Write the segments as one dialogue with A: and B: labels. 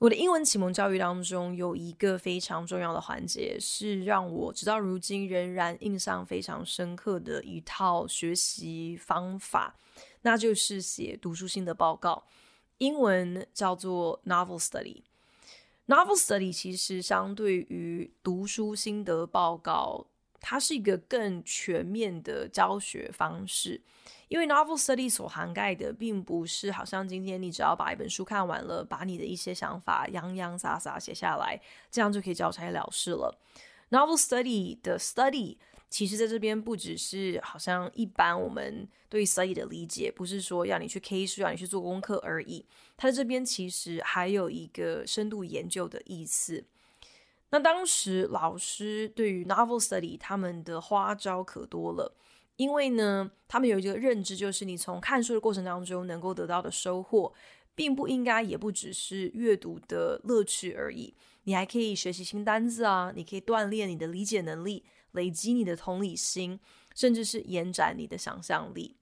A: 我的英文启蒙教育当中有一个非常重要的环节，是让我直到如今仍然印象非常深刻的一套学习方法，那就是写读书心得报告，英文叫做 Novel Study。Novel Study 其实相对于读书心得报告，它是一个更全面的教学方式。因为 Novel Study 所涵盖的，并不是好像今天你只要把一本书看完了，把你的一些想法洋洋洒洒写下来，这样就可以交差了事了。Novel Study 的 Study，其实在这边不只是好像一般我们对 Study 的理解，不是说要你去 K 书，让你去做功课而已。它在这边其实还有一个深度研究的意思。那当时老师对于 Novel Study 他们的花招可多了。因为呢，他们有一个认知，就是你从看书的过程当中能够得到的收获，并不应该也不只是阅读的乐趣而已。你还可以学习新单字啊，你可以锻炼你的理解能力，累积你的同理心，甚至是延展你的想象力。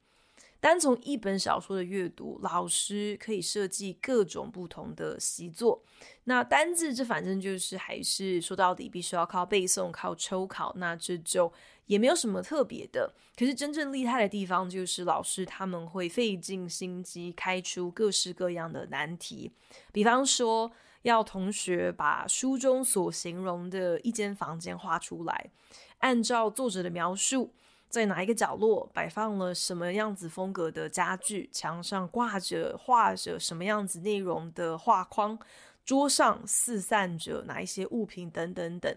A: 单从一本小说的阅读，老师可以设计各种不同的习作。那单字这反正就是还是说到底必须要靠背诵、靠抽考，那这就也没有什么特别的。可是真正厉害的地方就是老师他们会费尽心机开出各式各样的难题，比方说要同学把书中所形容的一间房间画出来，按照作者的描述。在哪一个角落摆放了什么样子风格的家具？墙上挂着画着什么样子内容的画框？桌上四散着哪一些物品？等等等。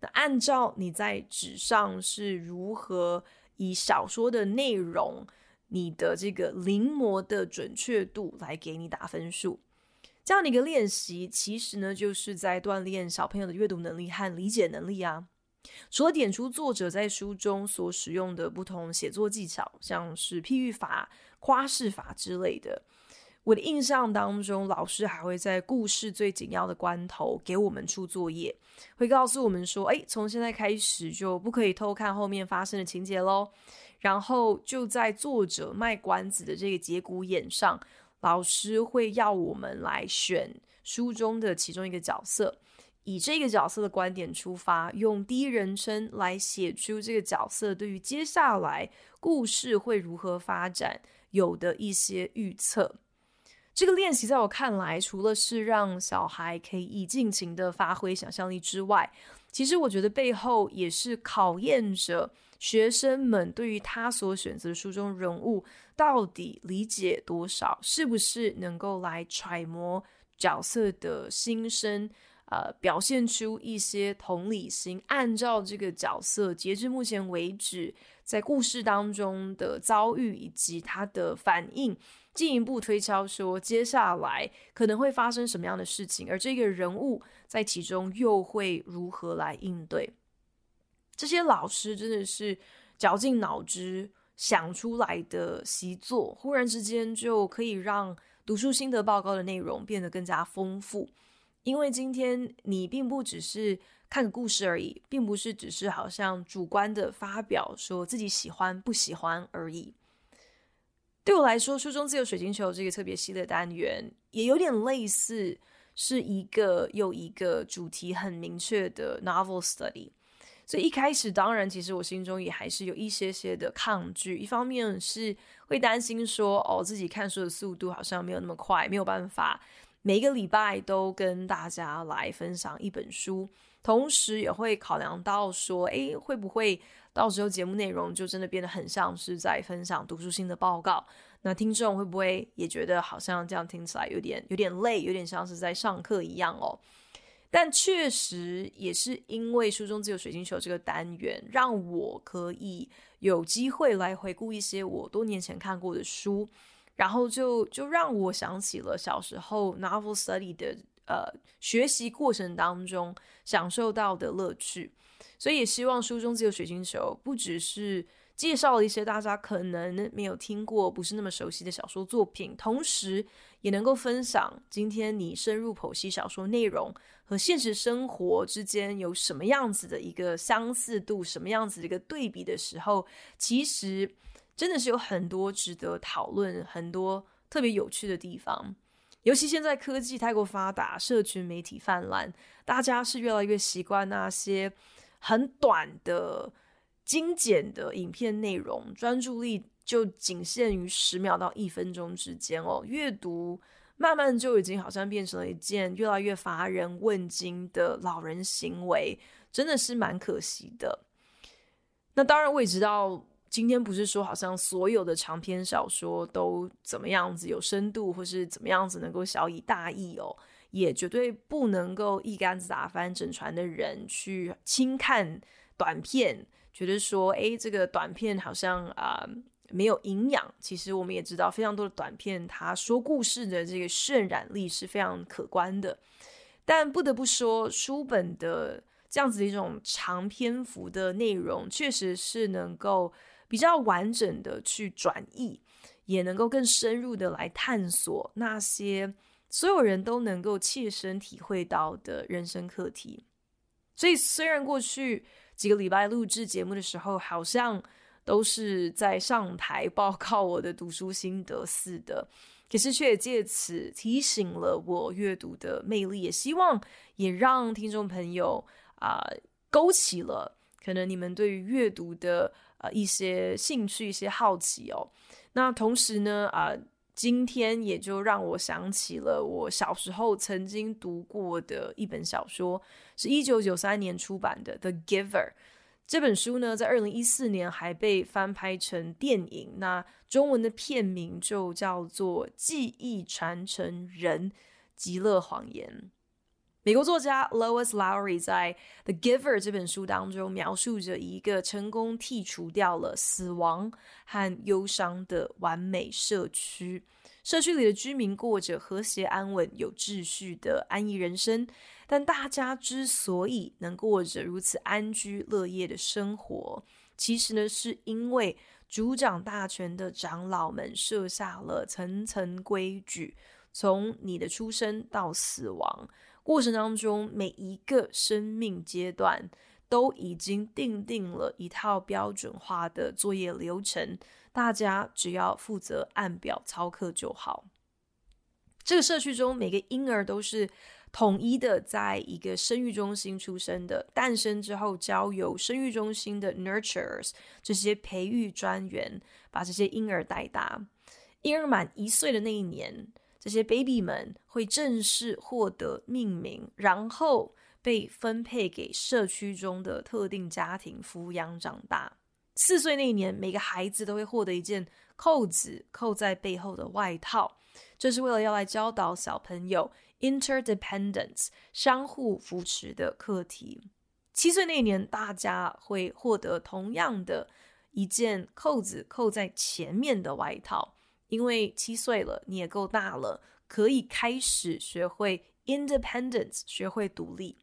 A: 那按照你在纸上是如何以小说的内容，你的这个临摹的准确度来给你打分数。这样的一个练习，其实呢就是在锻炼小朋友的阅读能力和理解能力啊。除了点出作者在书中所使用的不同写作技巧，像是譬喻法、夸饰法之类的，我的印象当中，老师还会在故事最紧要的关头给我们出作业，会告诉我们说：“哎，从现在开始就不可以偷看后面发生的情节喽。”然后就在作者卖关子的这个节骨眼上，老师会要我们来选书中的其中一个角色。以这个角色的观点出发，用第一人称来写出这个角色对于接下来故事会如何发展有的一些预测。这个练习在我看来，除了是让小孩可以尽情的发挥想象力之外，其实我觉得背后也是考验着学生们对于他所选择的书中人物到底理解多少，是不是能够来揣摩角色的心声。呃，表现出一些同理心，按照这个角色截至目前为止在故事当中的遭遇以及他的反应，进一步推敲说接下来可能会发生什么样的事情，而这个人物在其中又会如何来应对。这些老师真的是绞尽脑汁想出来的习作，忽然之间就可以让读书心得报告的内容变得更加丰富。因为今天你并不只是看个故事而已，并不是只是好像主观的发表说自己喜欢不喜欢而已。对我来说，书中自有水晶球这个特别系列单元也有点类似，是一个又一个主题很明确的 novel study。所以一开始，当然，其实我心中也还是有一些些的抗拒。一方面是会担心说，哦，自己看书的速度好像没有那么快，没有办法。每一个礼拜都跟大家来分享一本书，同时也会考量到说，诶，会不会到时候节目内容就真的变得很像是在分享读书心得报告？那听众会不会也觉得好像这样听起来有点有点累，有点像是在上课一样哦？但确实也是因为书中自有水晶球这个单元，让我可以有机会来回顾一些我多年前看过的书。然后就就让我想起了小时候 novel study 的呃学习过程当中享受到的乐趣。所以也希望书中自由水晶球不只是介绍了一些大家可能没有听过、不是那么熟悉的小说作品，同时也能够分享今天你深入剖析小说内容和现实生活之间有什么样子的一个相似度、什么样子的一个对比的时候，其实真的是有很多值得讨论、很多特别有趣的地方。尤其现在科技太过发达，社群媒体泛滥，大家是越来越习惯那些很短的。精简的影片内容，专注力就仅限于十秒到一分钟之间哦。阅读慢慢就已经好像变成了一件越来越乏人问津的老人行为，真的是蛮可惜的。那当然，我也知道今天不是说好像所有的长篇小说都怎么样子有深度，或是怎么样子能够小以大意哦，也绝对不能够一竿子打翻整船的人去轻看短片。觉得说，诶，这个短片好像啊、没有营养。其实我们也知道，非常多的短片，它说故事的这个渲染力是非常可观的。但不得不说，书本的这样子的一种长篇幅的内容，确实是能够比较完整的去转译，也能够更深入的来探索那些所有人都能够切身体会到的人生课题。所以，虽然过去，几个礼拜录制节目的时候，好像都是在上台报告我的读书心得似的，可是却借此提醒了我阅读的魅力，也希望也让听众朋友啊、勾起了可能你们对于阅读的呃一些兴趣、一些好奇哦。那同时呢啊。今天也就让我想起了我小时候曾经读过的一本小说，是一九九三年出版的《The Giver》。这本书呢，在二零一四年还被翻拍成电影，那中文的片名就叫做《记忆传承人：极乐谎言》。美国作家 Lois Lowry 在《The Giver》这本书当中描述着一个成功剔除掉了死亡和忧伤的完美社区。社区里的居民过着和谐安稳、有秩序的安逸人生，但大家之所以能过着如此安居乐业的生活，其实呢，是因为主掌大权的长老们设下了层层规矩，从你的出生到死亡。过程当中，每一个生命阶段都已经定定了一套标准化的作业流程，大家只要负责按表操课就好。这个社区中，每个婴儿都是统一的，在一个生育中心出生的，诞生之后交由生育中心的 nurtures 这些培育专员把这些婴儿带大。婴儿满一岁的那一年。这些 baby 们会正式获得命名，然后被分配给社区中的特定家庭抚养长大。四岁那一年，每个孩子都会获得一件扣子扣在背后的外套，这是为了要来教导小朋友 interdependence 相互扶持的课题。七岁那年，大家会获得同样的一件扣子扣在前面的外套。因为七岁了，你也够大了，可以开始学会 independence，学会独立。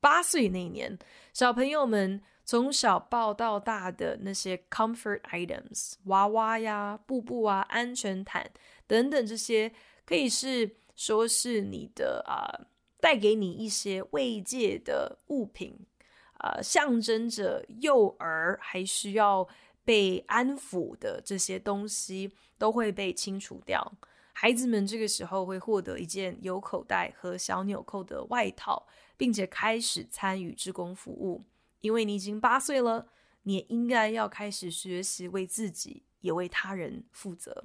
A: 八岁那年，小朋友们从小抱到大的那些 comfort items，娃娃呀、布布啊、安全毯等等，这些可以是说是你的啊、呃，带给你一些慰藉的物品，啊、象征着幼儿还需要被安抚的这些东西都会被清除掉。孩子们这个时候会获得一件有口袋和小纽扣的外套，并且开始参与志工服务。因为你已经八岁了，你也应该要开始学习为自己也为他人负责。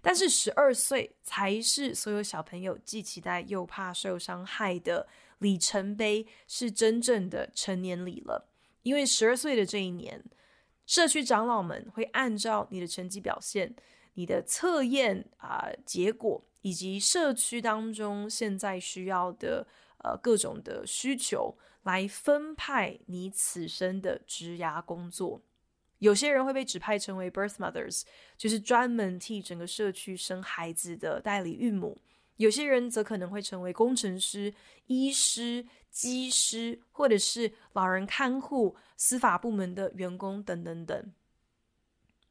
A: 但是十二岁才是所有小朋友既期待又怕受伤害的里程碑，是真正的成年礼了。因为十二岁的这一年。社区长老们会按照你的成绩表现、你的测验啊、结果，以及社区当中现在需要的呃各种的需求，来分派你此生的职涯工作。有些人会被指派成为 birth mothers，就是专门替整个社区生孩子的代理孕母。有些人则可能会成为工程师、医师、机师，或者是老人看护、司法部门的员工等等等。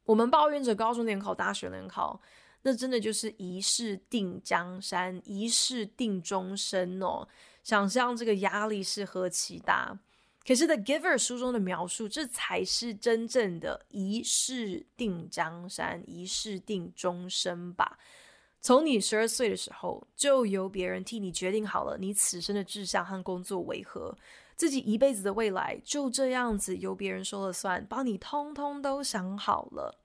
A: 我们抱怨着高中联考、大学联考，那真的就是一试定江山，一试定终身哦。想象这个压力是何其大。可是《The Giver》书中的描述，这才是真正的一试定江山，一试定终身吧。从你十二岁的时候，就由别人替你决定好了你此生的志向和工作为何，自己一辈子的未来就这样子由别人说了算，帮你通通都想好了。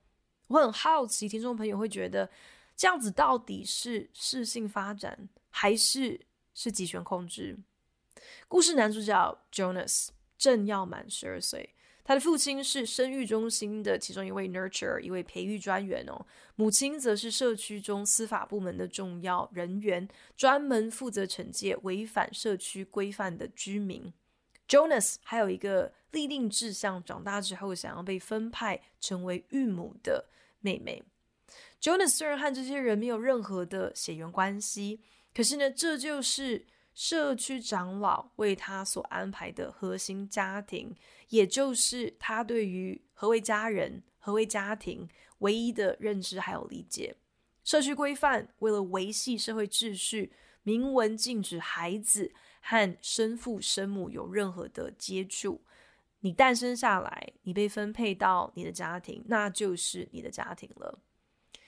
A: 我很好奇，听众朋友会觉得这样子到底是适性发展，还是是极权控制？故事男主角 Jonas。正要满十二岁，他的父亲是生育中心的其中一位 nurture，一位培育专员哦。母亲则是社区中司法部门的重要人员，专门负责惩戒违反社区规范的居民。Jonas 还有一个立定志向，长大之后想要被分派成为育母的妹妹。Jonas 虽然和这些人没有任何的血缘关系，可是呢，这就是。社区长老为他所安排的核心家庭，也就是他对于何为家人、何为家庭唯一的认知还有理解。社区规范为了维系社会秩序，明文禁止孩子和生父生母有任何的接触。你诞生下来，你被分配到你的家庭，那就是你的家庭了。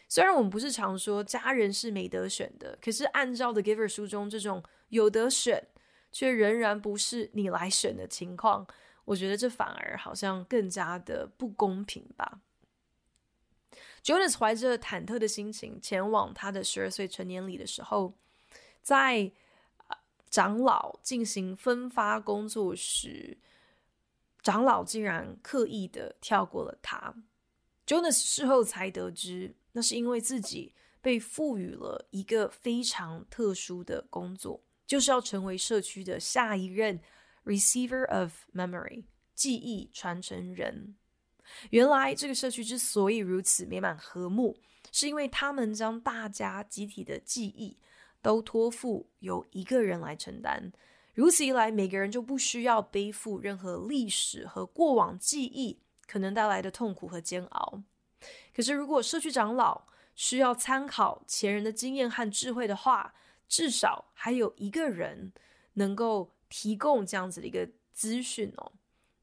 A: 虽然我们不是常说家人是没得选的，可是按照《The Giver》书中这种有得选却仍然不是你来选的情况，我觉得这反而好像更加的不公平吧。Jonas 怀着忐忑的心情前往他的十二岁成年礼的时候，在长老进行分发工作时，长老竟然刻意的跳过了他。Jonas 事后才得知。那是因为自己被赋予了一个非常特殊的工作，就是要成为社区的下一任 receiver of memory 记忆传承人。原来这个社区之所以如此美满和睦，是因为他们将大家集体的记忆都托付由一个人来承担。如此一来，每个人就不需要背负任何历史和过往记忆可能带来的痛苦和煎熬。可是，如果社区长老需要参考前人的经验和智慧的话，至少还有一个人能够提供这样子的一个资讯哦。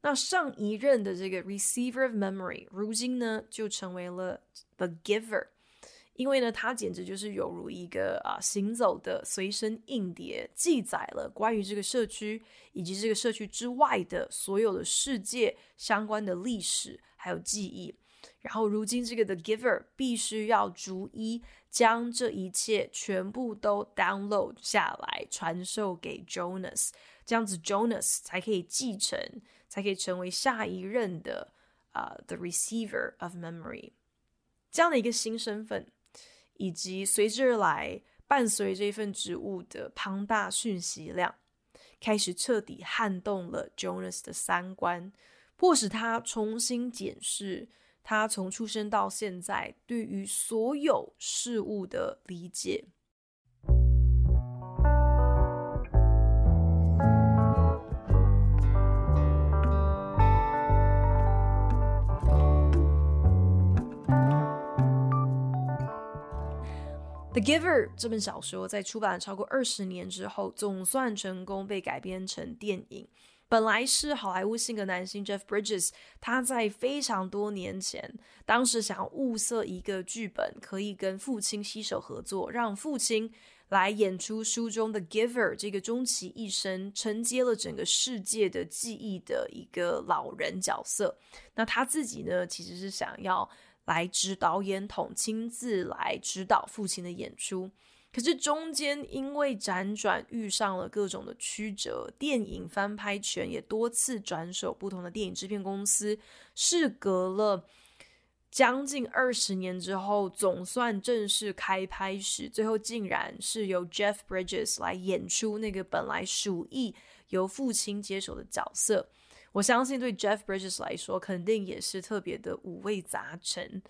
A: 那上一任的这个 receiver of memory，如今呢就成为了 the giver，因为呢他简直就是犹如一个啊行走的随身硬碟，记载了关于这个社区以及这个社区之外的所有的世界相关的历史还有记忆。然后，如今这个 The Giver 必须要逐一将这一切全部都 download 下来，传授给 Jonas，这样子 Jonas 才可以继承，才可以成为下一任的啊、The Receiver of Memory 这样的一个新身份，以及随之而来伴随这份职务的庞大讯息量，开始彻底撼动了 Jonas 的三观，迫使他重新检视。他从出生到现在，对于所有事物的理解。《Giver》这本小说在出版超过二十年之后，总算成功被改编成电影。本来是好莱坞性格男星 Jeff Bridges，他在非常多年前，当时想要物色一个剧本，可以跟父亲携手合作，让父亲来演出书中的 Giver 这个终其一生承接了整个世界的记忆的一个老人角色。那他自己呢，其实是想要来指导演统，亲自来指导父亲的演出。可是中间因为辗转遇上了各种的曲折，电影翻拍权也多次转手不同的电影制片公司。事隔了将近二十年之后，总算正式开拍时，最后竟然是由 Jeff Bridges 来演出那个本来属意由父亲接手的角色。我相信对 Jeff Bridges 来说，肯定也是特别的五味杂陈。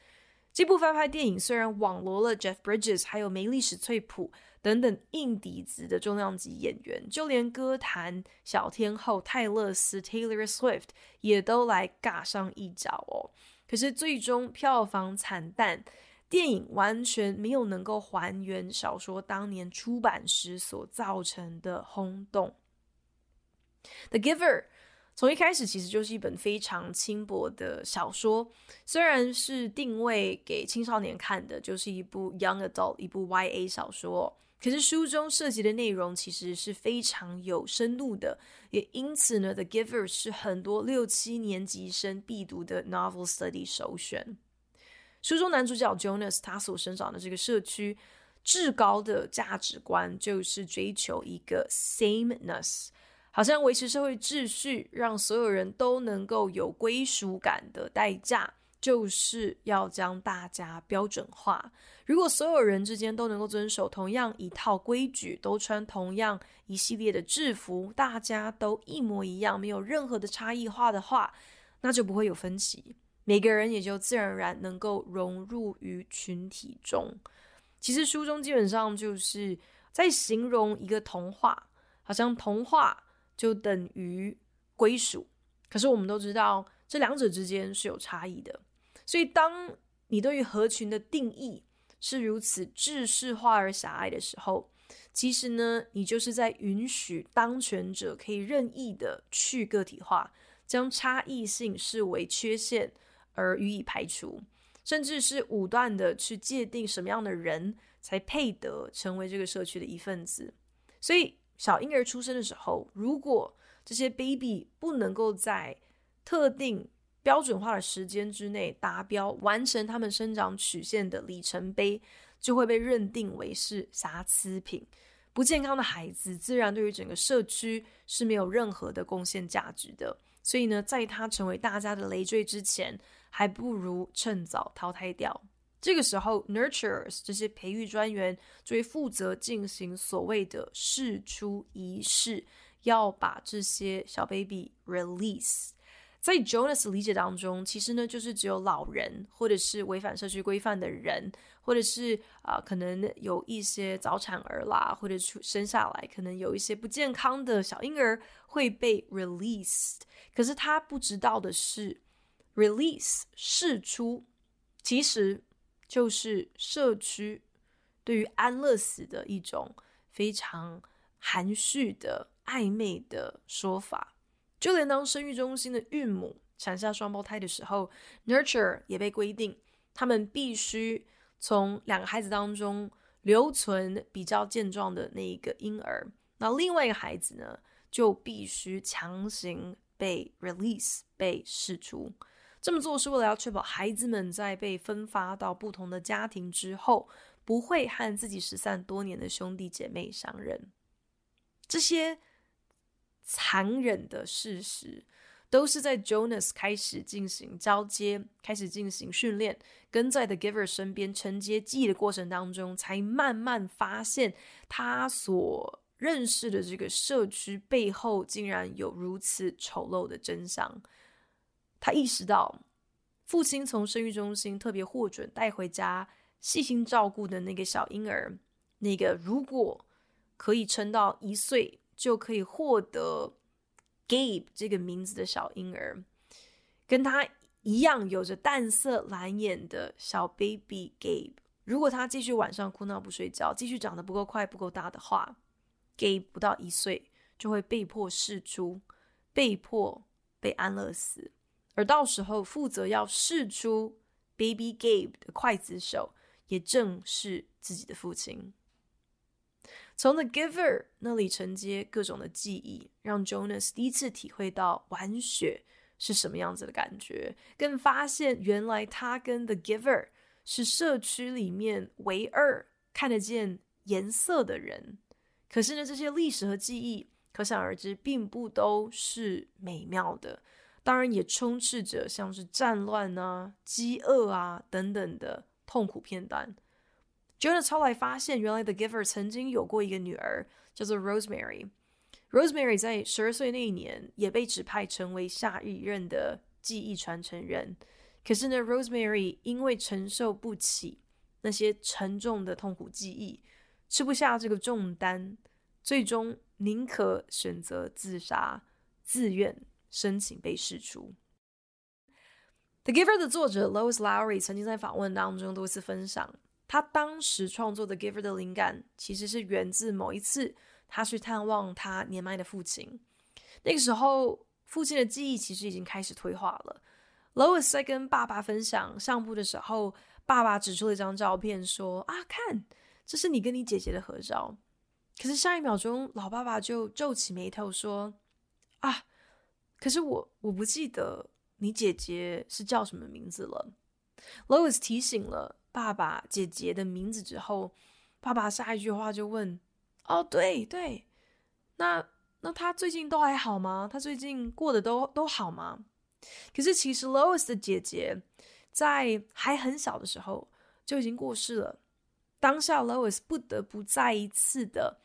A: 这部翻拍电影虽然网罗了 Jeff Bridges 还有梅丽史翠普等等硬底子的重量级演员，就连歌坛小天后泰勒斯 （Taylor Swift） 也都来尬上一脚哦。可是最终票房惨淡，电影完全没有能够还原小说当年出版时所造成的轰动。《The Giver》从一开始其实就是一本非常轻薄的小说，虽然是定位给青少年看的，就是一部 Young Adult，一部 YA 小说。可是书中涉及的内容其实是非常有深度的，也因此呢，《The Giver》是很多六七年级生必读的 novel study 首选。书中男主角 Jonas 他所生长的这个社区，至高的价值观就是追求一个 sameness。好像维持社会秩序，让所有人都能够有归属感的代价，就是要将大家标准化。如果所有人之间都能够遵守同样一套规矩，都穿同样一系列的制服，大家都一模一样，没有任何的差异化的话，那就不会有分歧，每个人也就自然而然能够融入于群体中。其实书中基本上就是在形容一个童话，好像童话。就等于归属，可是我们都知道这两者之间是有差异的。所以，当你对于合群的定义是如此制式化而狭隘的时候，其实呢，你就是在允许当权者可以任意的去个体化，将差异性视为缺陷而予以排除，甚至是武断的去界定什么样的人才配得成为这个社区的一份子。所以。小婴儿出生的时候，如果这些 baby 不能够在特定标准化的时间之内达标，完成他们生长曲线的里程碑，就会被认定为是瑕疵品。不健康的孩子，自然对于整个社区是没有任何的贡献价值的。所以呢，在他成为大家的累赘之前，还不如趁早淘汰掉。这个时候，nurturers 这些培育专员就会负责进行所谓的释出仪式，要把这些小 baby release。在 Jonas 理解当中，其实呢，就是只有老人，或者是违反社区规范的人，或者是啊、可能有一些早产儿啦，或者出生下来可能有一些不健康的小婴儿会被 released。可是他不知道的是，release 释出其实。就是社区对于安乐死的一种非常含蓄的暧昧的说法。就连当生育中心的孕母产下双胞胎的时候，nurture 也被规定，他们必须从两个孩子当中留存比较健壮的那一个婴儿，那另外一个孩子呢，就必须强行被 release 被释出。这么做是为了要确保孩子们在被分发到不同的家庭之后，不会和自己失散多年的兄弟姐妹相认。这些残忍的事实，都是在 Jonas 开始进行交接、开始进行训练，跟在 The Giver 身边承接记忆的过程当中，才慢慢发现他所认识的这个社区背后，竟然有如此丑陋的真相。他意识到，父亲从生育中心特别获准带回家细心照顾的那个小婴儿，那个如果可以撑到一岁就可以获得 Gabe 这个名字的小婴儿，跟他一样有着淡色蓝眼的小 baby Gabe，如果他继续晚上哭闹不睡觉，继续长得不够快不够大的话，Gabe 不到一岁就会被迫试出，被迫被安乐死。而到时候负责要试出 Baby Gabe 的刽子手，也正是自己的父亲。从 The Giver 那里承接各种的记忆，让 Jonas 第一次体会到玩雪是什么样子的感觉，更发现原来他跟 The Giver 是社区里面唯二看得见颜色的人。可是呢，这些历史和记忆，可想而知，并不都是美妙的。当然也充斥着像是战乱啊、饥饿啊等等的痛苦片段。Jonas 后来发现，原来 The Giver 曾经有过一个女儿，叫做 Rosemary。Rosemary 在十二岁那一年也被指派成为下一任的记忆传承人。可是呢，Rosemary 因为承受不起那些沉重的痛苦记忆，吃不下这个重担，最终宁可选择自杀，自愿申请被释出。《The Giver》的作者 Lois Lowry 曾经在访问当中多次分享，他当时创作《The Giver》的灵感其实是源自某一次他去探望他年迈的父亲。那个时候，父亲的记忆其实已经开始退化了。Lois 在跟爸爸分享相簿的时候，爸爸指出了一张照片，说：“啊，看，这是你跟你姐姐的合照。”可是下一秒钟，老爸爸就皱起眉头说：“啊，可是我我不记得。”你姐姐是叫什么名字了？Lois 提醒了爸爸姐姐的名字之后，爸爸下一句话就问：“哦，对对，那那他最近都还好吗？他最近过得都都好吗？”可是其实 Lois 的姐姐在还很小的时候就已经过世了。当下 Lois 不得不再一次的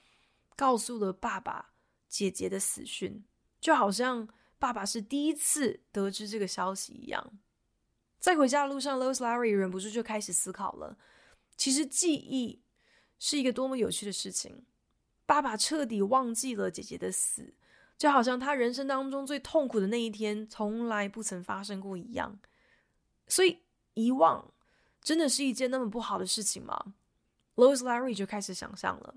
A: 告诉了爸爸姐姐的死讯，就好像。爸爸是第一次得知这个消息一样，在回家的路上，Lois Larry 忍不住就开始思考了。其实记忆是一个多么有趣的事情。爸爸彻底忘记了姐姐的死，就好像他人生当中最痛苦的那一天从来不曾发生过一样。所以遗忘真的是一件那么不好的事情吗？Lois Larry 就开始想象了：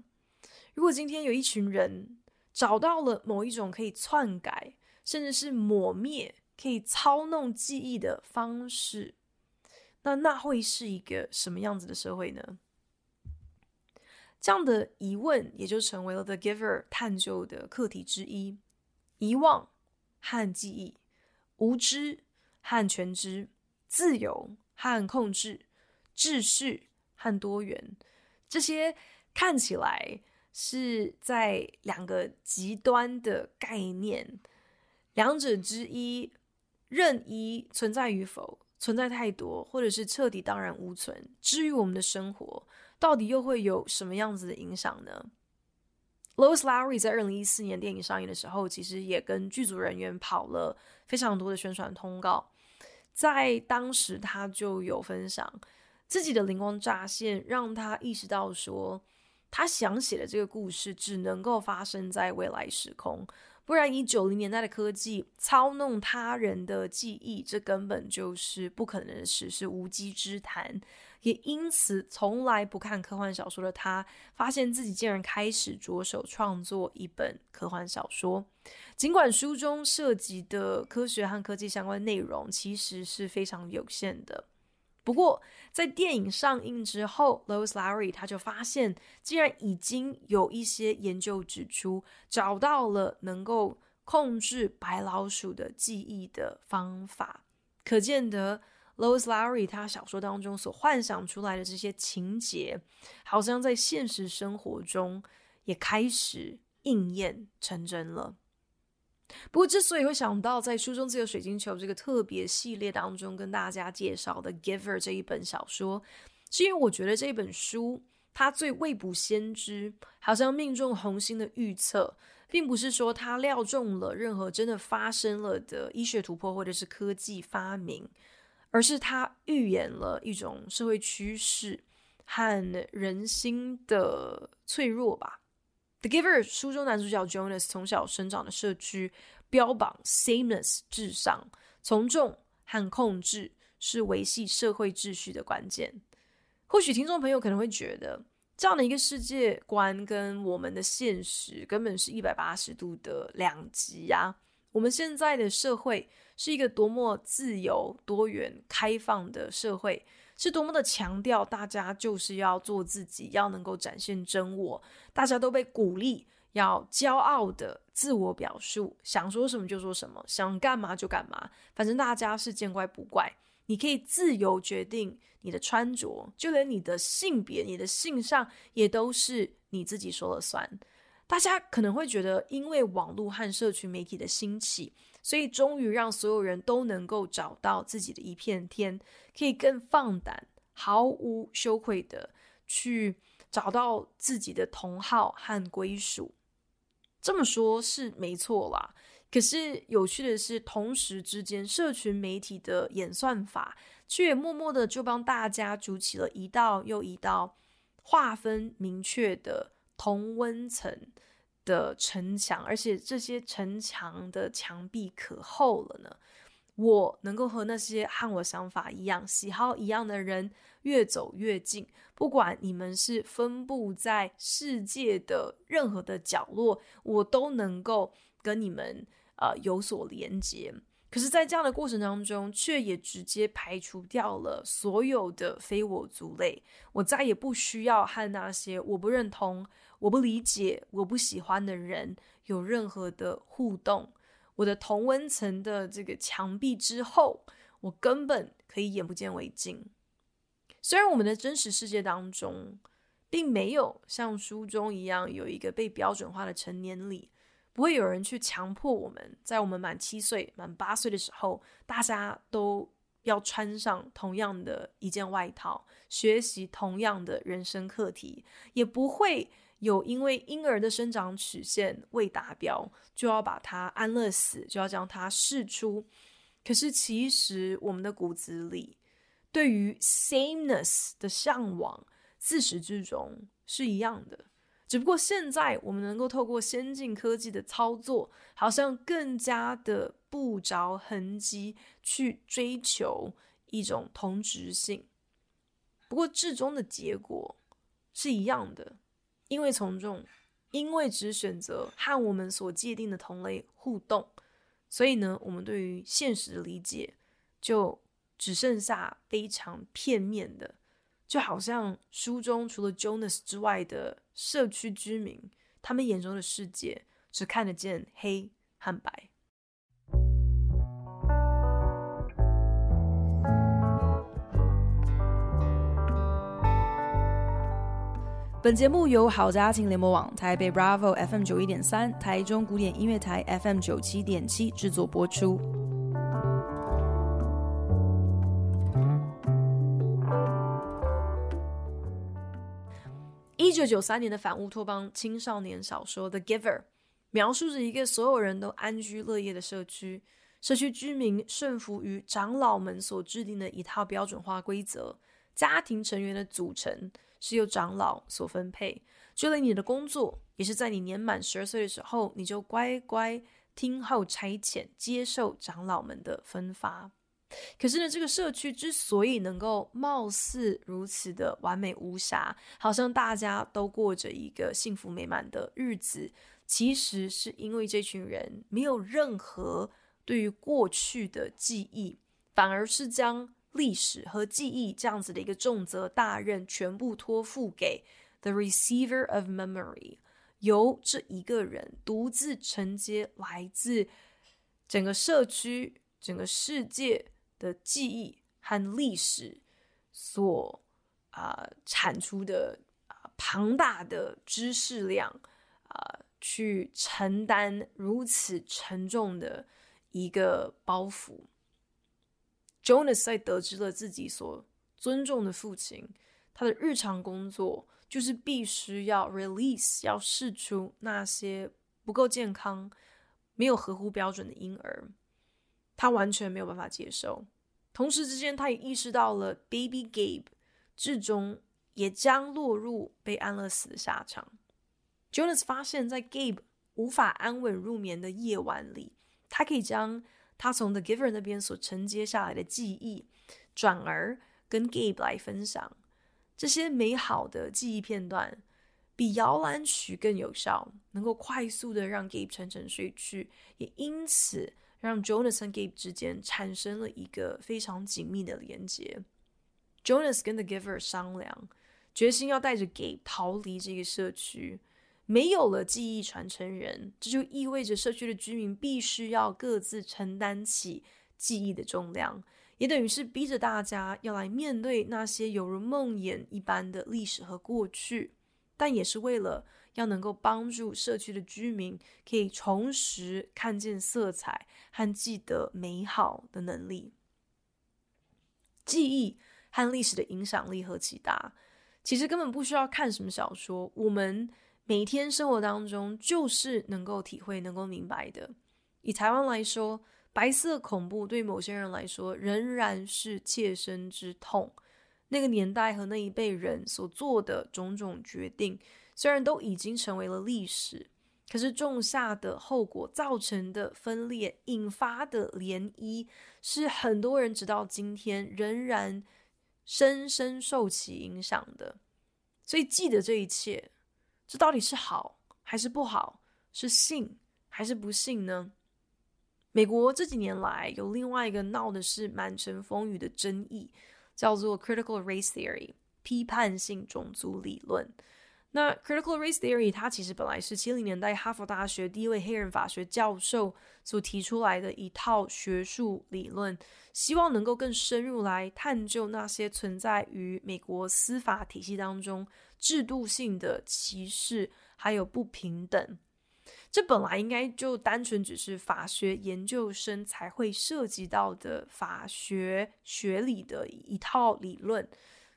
A: 如果今天有一群人找到了某一种可以篡改。甚至是抹灭可以操弄记忆的方式，那那会是一个什么样子的社会呢？这样的疑问也就成为了 The Giver 探究的课题之一：遗忘和记忆，无知和全知，自由和控制，秩序和多元，这些看起来是在两个极端的概念。两者之一，任意存在与否，存在太多，或者是彻底荡然无存，至于我们的生活，到底又会有什么样子的影响呢？Lois Lowry 在二零一四年电影上映的时候，其实也跟剧组人员跑了非常多的宣传通告，在当时他就有分享自己的灵光乍现，让他意识到说，他想写的这个故事只能够发生在未来时空。不然，以九零年代的科技操弄他人的记忆，这根本就是不可能的事，是无稽之谈。也因此，从来不看科幻小说的他，发现自己竟然开始着手创作一本科幻小说。尽管书中涉及的科学和科技相关内容其实是非常有限的。不过，在电影上映之后，Lois Lowry 他就发现，竟然已经有一些研究指出，找到了能够控制白老鼠的记忆的方法。可见得，Lois Lowry 他小说当中所幻想出来的这些情节，好像在现实生活中也开始应验成真了。不过，之所以会想到在书中自由水晶球这个特别系列当中跟大家介绍的《Giver》这一本小说，是因为我觉得这本书它最未卜先知，好像命中红心的预测，并不是说它料中了任何真的发生了的医学突破或者是科技发明，而是它预言了一种社会趋势和人心的脆弱吧。《The Giver》书中男主角 Jonas 从小生长的社区标榜 sameness 至上，从众和控制是维系社会秩序的关键。或许听众朋友可能会觉得，这样的一个世界观跟我们的现实根本是一百八十度的两极呀。我们现在的社会是一个多么自由、多元、开放的社会。是多么的强调，大家就是要做自己，要能够展现真我。大家都被鼓励要骄傲的自我表述，想说什么就说什么，想干嘛就干嘛。反正大家是见怪不怪，你可以自由决定你的穿着，就连你的性别、你的性上也都是你自己说了算。大家可能会觉得，因为网络和社群媒体的兴起。所以，终于让所有人都能够找到自己的一片天，可以更放胆、毫无羞愧的去找到自己的同好和归属。这么说，是没错啦。可是，有趣的是，同时之间，社群媒体的演算法却默默的就帮大家筑起了一道又一道划分明确的同温层的城墙，而且这些城墙的墙壁可厚了呢。我能够和那些和我想法一样、喜好一样的人越走越近，不管你们是分布在世界的任何的角落，我都能够跟你们呃有所连接。可是，在这样的过程当中，却也直接排除掉了所有的非我族类。我再也不需要和那些我不认同、我不理解、我不喜欢的人有任何的互动。我的同温层的这个墙壁之后，我根本可以眼不见为净。虽然我们的真实世界当中，并没有像书中一样有一个被标准化的成年礼，不会有人去强迫我们在我们满七岁、满八岁的时候，大家都要穿上同样的一件外套，学习同样的人生课题，也不会。有因为婴儿的生长曲线未达标，就要把他安乐死，就要将他释出。可是其实我们的骨子里，对于 sameness 的向往，自始至终是一样的。只不过现在我们能够透过先进科技的操作，好像更加的不着痕迹去追求一种同质性。不过至终的结果是一样的。因为从众，因为只选择和我们所界定的同类互动，所以呢，我们对于现实的理解就只剩下非常片面的，就好像书中除了 Jonas 之外的社区居民，他们眼中的世界只看得见黑和白。本节目由好家庭联盟网、台北 Bravo FM 九一点三、台中古典音乐台 FM 九七点七制作播出。一九九三年的反乌托邦青少年小说《The Giver》描述着一个所有人都安居乐业的社区，社区居民顺服于长老们所制定的一套标准化规则，家庭成员的组成。是由长老所分配，就连你的工作也是在你年满十二岁的时候，你就乖乖听候差遣，接受长老们的分发。可是呢，这个社区之所以能够貌似如此的完美无瑕，好像大家都过着一个幸福美满的日子，其实是因为这群人没有任何对于过去的记忆，反而是将。历史和记忆这样子的一个重责大任，全部托付给 the receiver of memory，由这一个人独自承接来自整个社区、整个世界的记忆和历史所啊、产出的啊、庞大的知识量啊、去承担如此沉重的一个包袱。Jonas 在得知了自己所尊重的父亲，他的日常工作就是必须要 release，要试出那些不够健康、没有合乎标准的婴儿，他完全没有办法接受。同时之间，他也意识到了 Baby Gabe 至终也将落入被安乐死的下场。Jonas 发现，在 Gabe 无法安稳入眠的夜晚里，他可以将他从 The Giver 那边所承接下来的记忆，转而跟 Gabe 来分享这些美好的记忆片段，比摇篮曲更有效，能够快速的让 Gabe 沉沉睡去，也因此让 Jonas 和 Gabe 之间产生了一个非常紧密的连接。Jonas 跟 The Giver 商量，决心要带着 Gabe 逃离这个社区。没有了记忆传承人，这就意味着社区的居民必须要各自承担起记忆的重量，也等于是逼着大家要来面对那些犹如梦魇一般的历史和过去，但也是为了要能够帮助社区的居民可以重拾看见色彩和记得美好的能力。记忆和历史的影响力何其大，其实根本不需要看什么小说，我们。每天生活当中，就是能够体会、能够明白的。以台湾来说，白色恐怖对某些人来说仍然是切身之痛。那个年代和那一辈人所做的种种决定，虽然都已经成为了历史，可是种下的后果造成的分裂引发的涟漪，是很多人直到今天仍然深深受其影响的。所以记得这一切，这到底是好还是不好？是幸还是不幸呢？美国这几年来有另外一个闹的是满城风雨的争议。叫做 Critical Race Theory，批判性种族理论。那 Critical Race Theory 它其实本来是七零年代哈佛大学第一位黑人法学教授所提出来的一套学术理论，希望能够更深入来探究那些存在于美国司法体系当中制度性的歧视还有不平等。这本来应该就单纯只是法学研究生才会涉及到的法学学理的一套理论，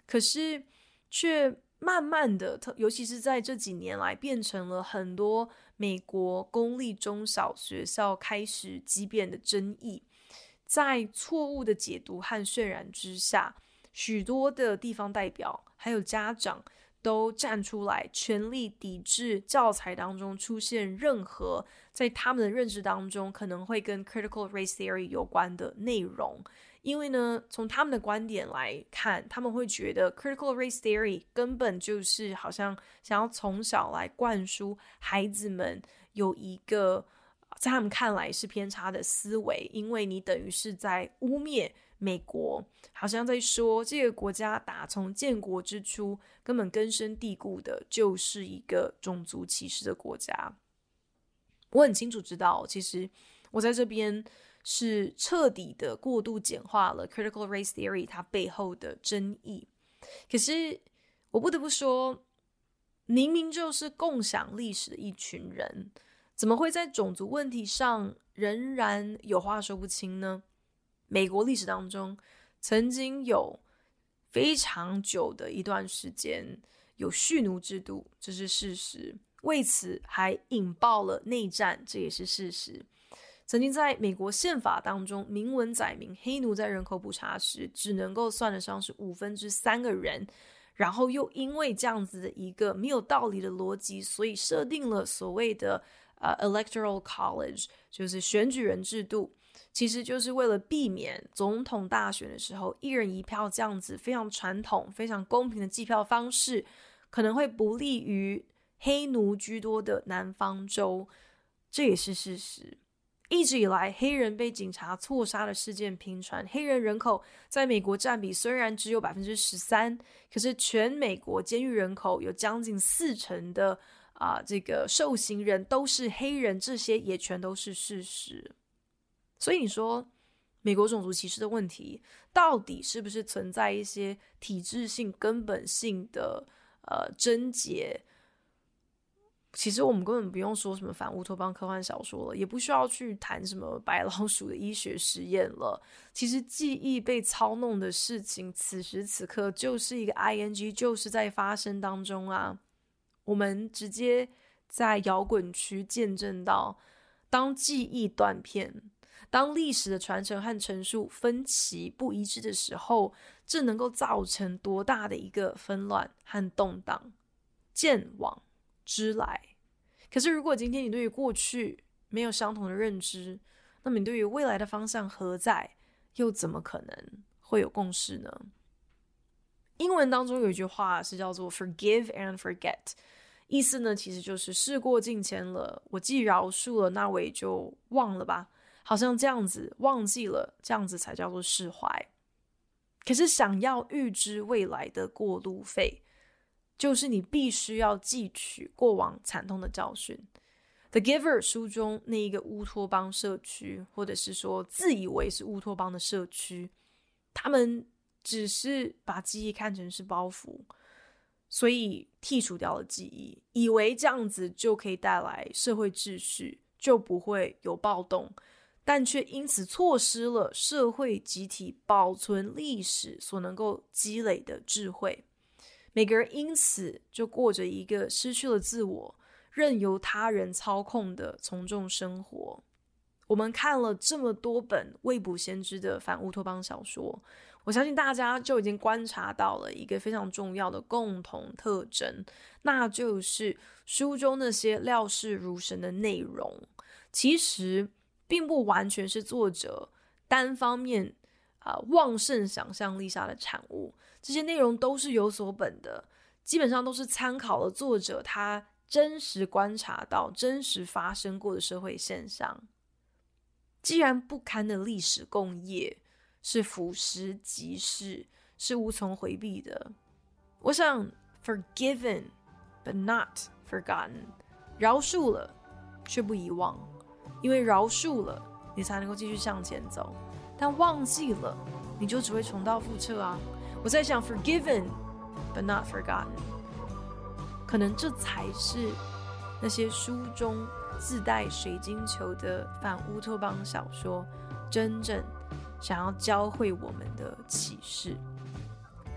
A: 可是却慢慢的，特尤其是在这几年来，变成了很多美国公立中小学校开始激辩的争议。在错误的解读和渲染之下，许多的地方代表还有家长。都站出来，全力抵制教材当中出现任何在他们的认知当中可能会跟 critical race theory 有关的内容。因为呢，从他们的观点来看，他们会觉得 critical race theory 根本就是好像想要从小来灌输孩子们有一个在他们看来是偏差的思维，因为你等于是在污蔑。美国好像在说，这个国家打从建国之初根本根深蒂固的就是一个种族歧视的国家。我很清楚知道，其实我在这边是彻底的过度简化了 critical race theory 它背后的争议。可是我不得不说，明明就是共享历史的一群人，怎么会在种族问题上仍然有话说不清呢？美国历史当中，曾经有非常久的一段时间有蓄奴制度，这是事实。为此还引爆了内战，这也是事实。曾经在美国宪法当中明文载明，黑奴在人口普查时只能够算得上是五分之三个人，然后又因为这样子的一个没有道理的逻辑，所以设定了所谓的呃、electoral college，就是选举人制度。其实就是为了避免总统大选的时候一人一票这样子非常传统、非常公平的计票方式，可能会不利于黑奴居多的南方州，这也是事实。一直以来，黑人被警察错杀的事件频传，黑人人口在美国占比虽然只有百分之十三，可是全美国监狱人口有将近四成的啊、这个受刑人都是黑人，这些也全都是事实。所以你说，美国种族歧视的问题到底是不是存在一些体制性、根本性的呃症结？其实我们根本不用说什么反乌托邦科幻小说了，也不需要去谈什么白老鼠的医学实验了。其实记忆被操弄的事情，此时此刻就是一个 ing，就是在发生当中啊。我们直接在摇滚区见证到，当记忆断片。当历史的传承和陈述分歧不一致的时候，这能够造成多大的一个纷乱和动荡？见往知来。可是，如果今天你对于过去没有相同的认知，那么你对于未来的方向何在？又怎么可能会有共识呢？英文当中有一句话是叫做 “forgive and forget”，意思呢，其实就是事过境迁了，我既饶恕了，那我也就忘了吧。好像这样子忘记了，这样子才叫做释怀。可是想要预知未来的过路费，就是你必须要汲取过往惨痛的教训。《The Giver》书中那一个乌托邦社区，或者是说自以为是乌托邦的社区，他们只是把记忆看成是包袱，所以剔除掉了记忆，以为这样子就可以带来社会秩序，就不会有暴动。但却因此错失了社会集体保存历史所能够积累的智慧，每个人因此就过着一个失去了自我、任由他人操控的从众生活。我们看了这么多本未卜先知的反乌托邦小说，我相信大家就已经观察到了一个非常重要的共同特征，那就是书中那些料事如神的内容，其实并不完全是作者单方面啊、旺盛想象力下的产物。这些内容都是有所本的，基本上都是参考了作者他真实观察到、真实发生过的社会现象。既然不堪的历史共业。是俯拾即逝，是无从回避的。我想，forgiven but not forgotten，饶恕了却不遗忘，因为饶恕了你才能够继续向前走，但忘记了你就只会重蹈覆辙啊！我在想，forgiven but not forgotten，可能这才是那些书中自带水晶球的反乌托邦小说真正。想要教会我们的启示。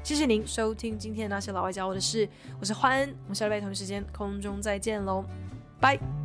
A: 谢谢您收听今天的那些老外教我的事，我是欢恩，我们下礼拜同一时间空中再见喽，拜。